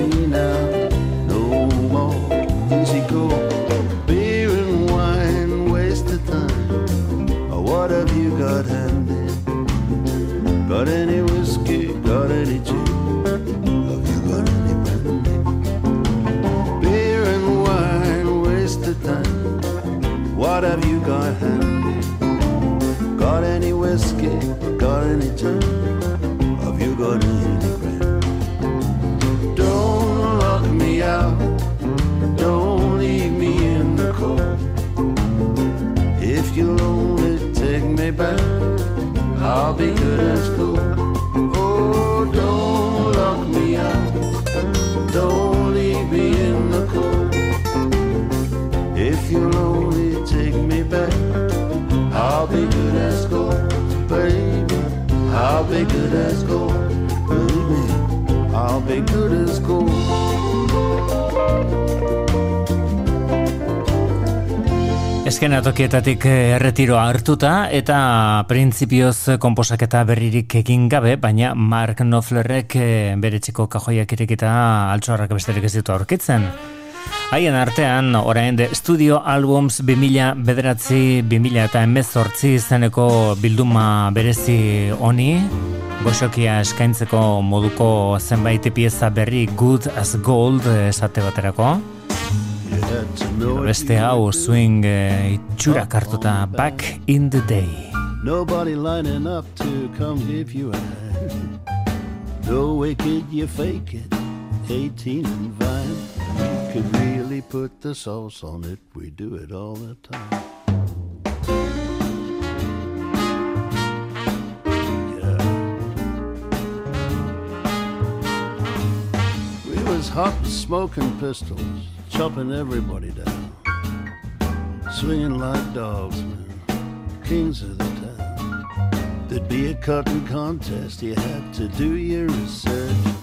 I'll be good as gold, baby. I'll be good as gold. Eskenatokietatik eh, erretiroa hartuta eta printzipioz konposaketa berririk egin gabe, baina Mark Knopflerrek eh, bere txiko kajoiak irekita altsoarrak besterik ez ditu aurkitzen. Haien artean, orain de Studio Albums 2000 bederatzi 2000 eta emezortzi izeneko bilduma berezi honi, goxokia eskaintzeko moduko zenbait pieza berri Good as Gold esate baterako. Beste hau swing eh, itxurak hartuta Back in the Day. Nobody lining up to come give you a. No wicked, you fake it. 18 and. Could really put the sauce on it. We do it all the time. Yeah. We was hot smoking pistols, chopping everybody down. Swinging like dogs, man. Kings of the town. There'd be a cutting contest, you had to do your research.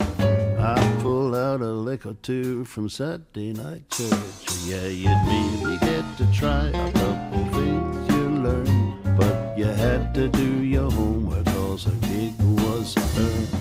I pulled out a lick or two from Saturday night church. Yeah, you'd really get to try a couple things you learned. But you had to do your homework, cause a gig was earned.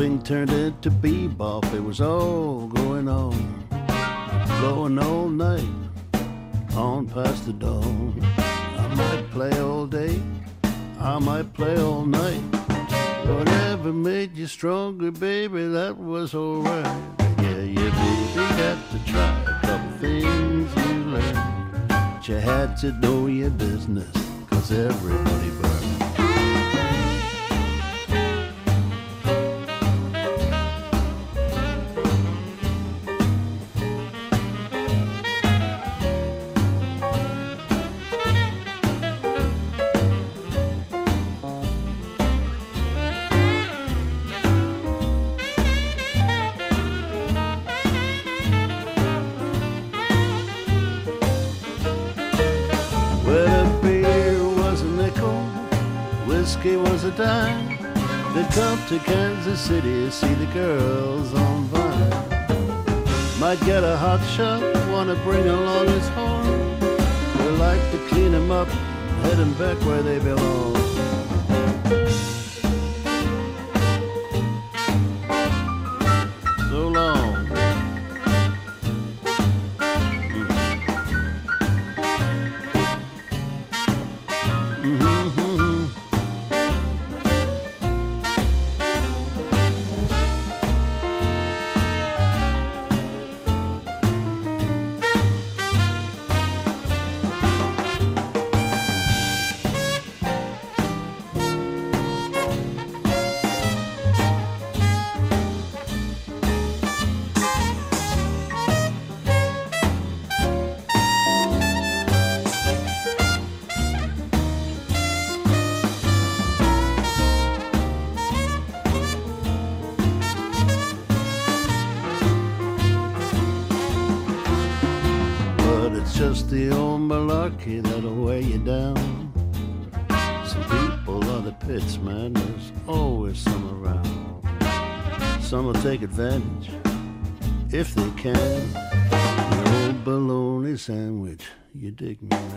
Swing turned into bebop, it was all going on, going all night, on past the dawn. I might play all day, I might play all night. Whatever made you stronger, baby, that was alright. Yeah, yeah, baby, got to try a couple things you learned. But you had to know your business, cause everybody burned. the city, see the girls on Vine. Might get a hot shot, wanna bring along his horn. They like to clean him up, head him back where they belong. you dig me?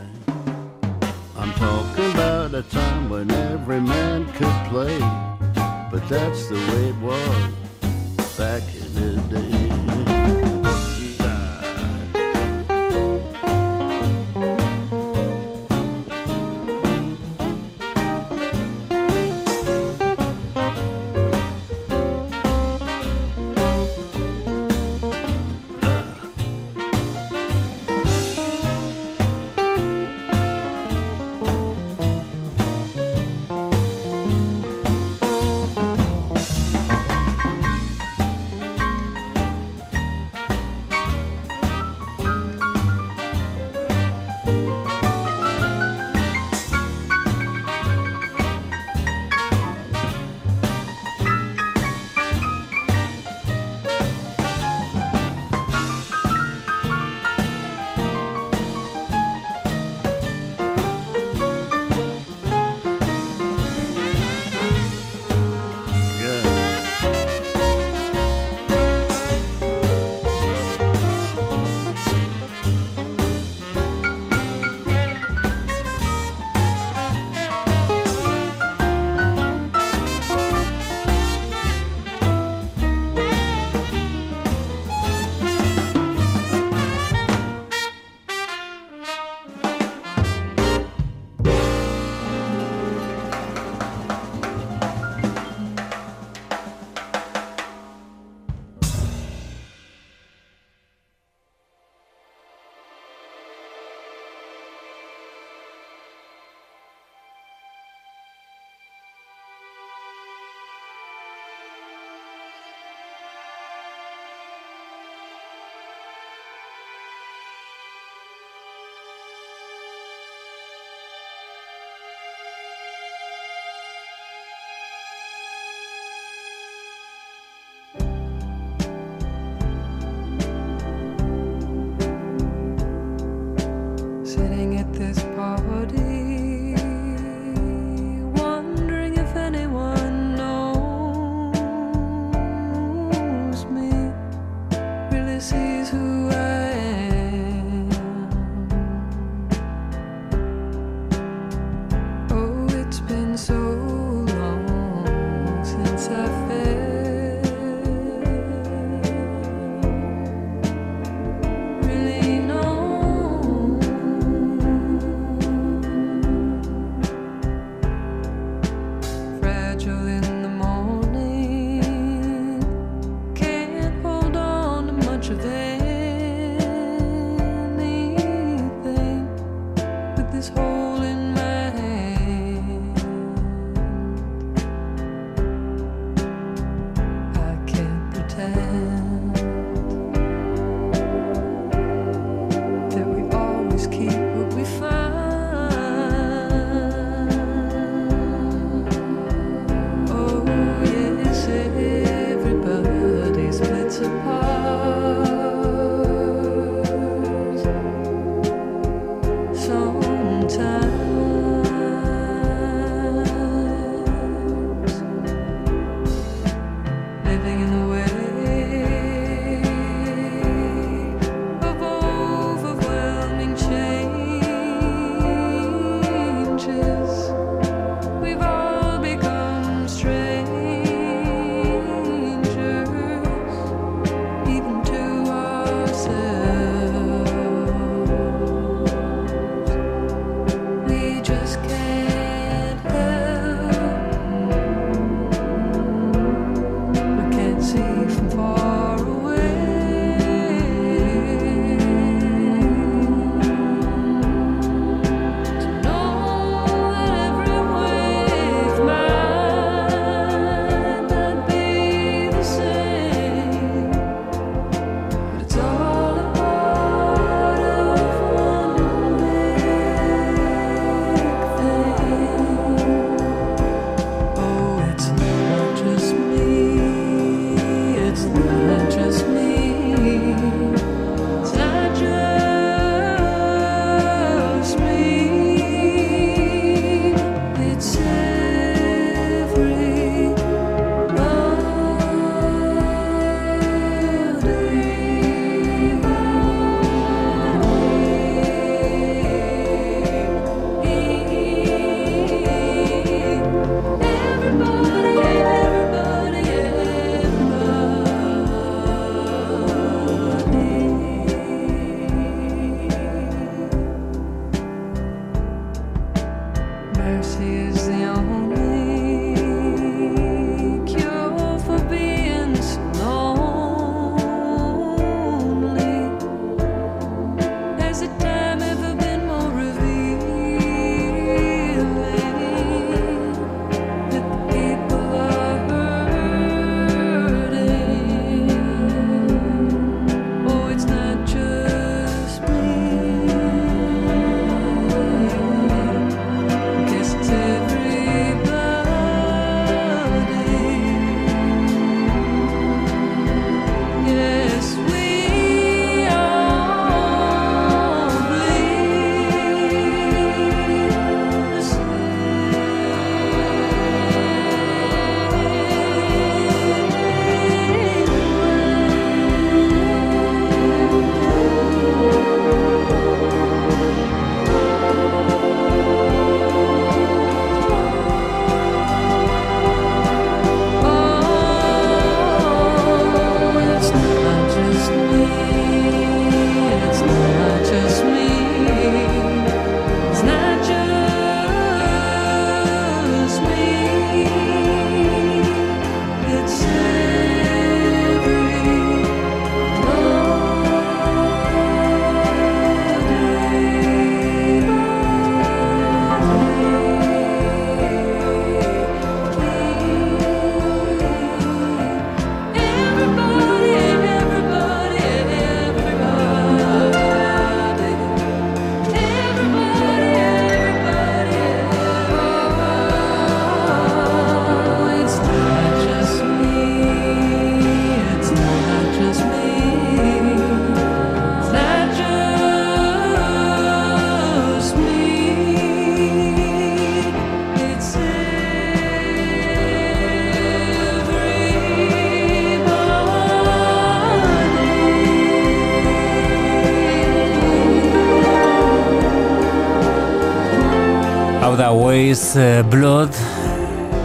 Ways eh, Blood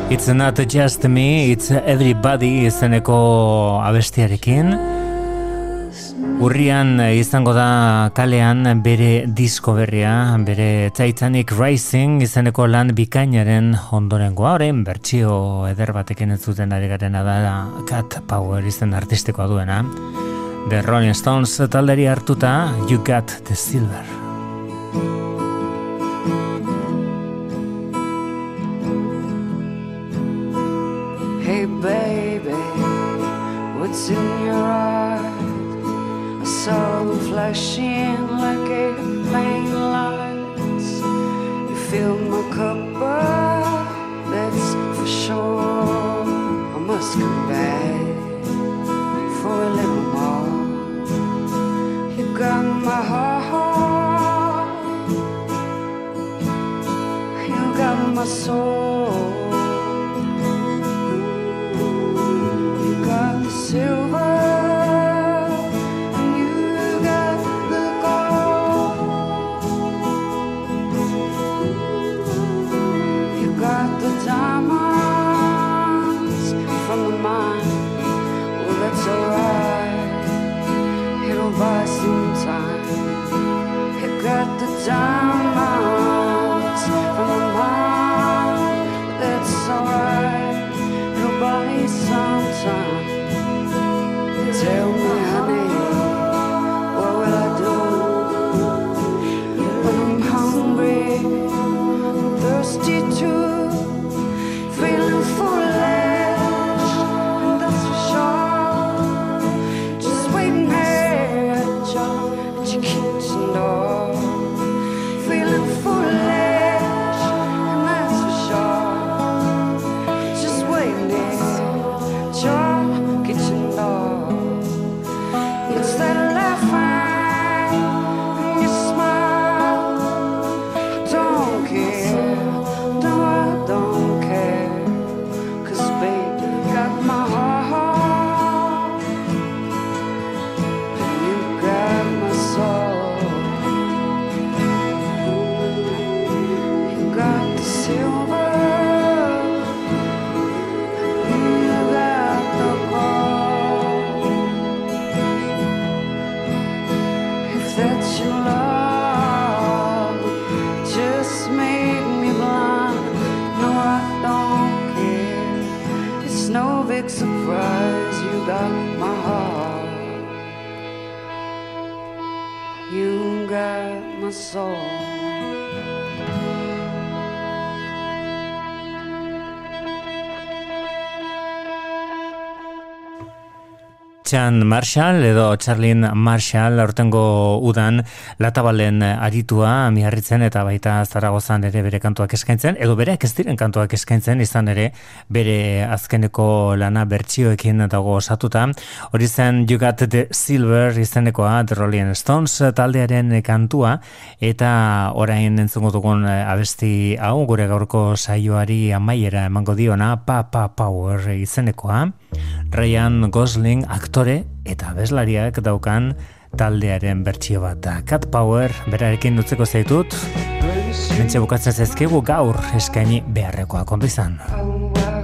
It's not just me, it's everybody izeneko abestiarekin Urrian eh, izango da kalean bere disko berria, bere Titanic Rising izeneko lan bikainaren ondorengoa, orain bertsio eder batekin ez zuten ari garena da Cat Power izen artistikoa duena. The Rolling Stones talderi hartuta You Got the Silver. Hey baby, what's in your eyes? I saw them flashing like airplane lights. You fill my cup up, that's for sure. I must come back for a little more. You got my heart, you got my soul. time. Chan Marshall edo Charlin Marshall aurtengo udan latabalen aritua miharritzen eta baita Zaragozan ere bere kantuak eskaintzen edo bereak ez diren kantuak eskaintzen izan ere bere azkeneko lana bertsioekin dago osatuta. Hori zen You Got the Silver izenekoa The Rolling Stones taldearen kantua eta orain entzungo dugun abesti hau gure gaurko saioari amaiera emango diona Pa Pa Power izenekoa Ryan Gosling aktore eta abeslariak daukan taldearen bertsio bat da. Cat Power berarekin dutzeko zaitut. Mentxe bukatzen zaizkigu gaur eskaini beharrekoa kontu izan. Oh,